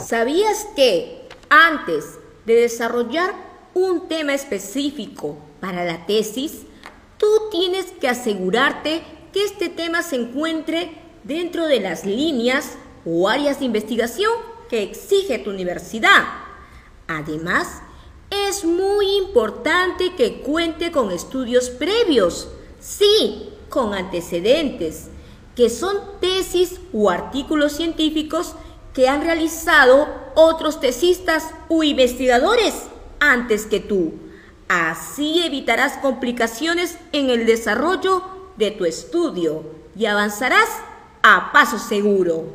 ¿Sabías que antes de desarrollar un tema específico para la tesis, tú tienes que asegurarte que este tema se encuentre dentro de las líneas o áreas de investigación que exige tu universidad? Además, es muy importante que cuente con estudios previos, sí, con antecedentes, que son tesis o artículos científicos que han realizado otros tesistas u investigadores antes que tú. Así evitarás complicaciones en el desarrollo de tu estudio y avanzarás a paso seguro.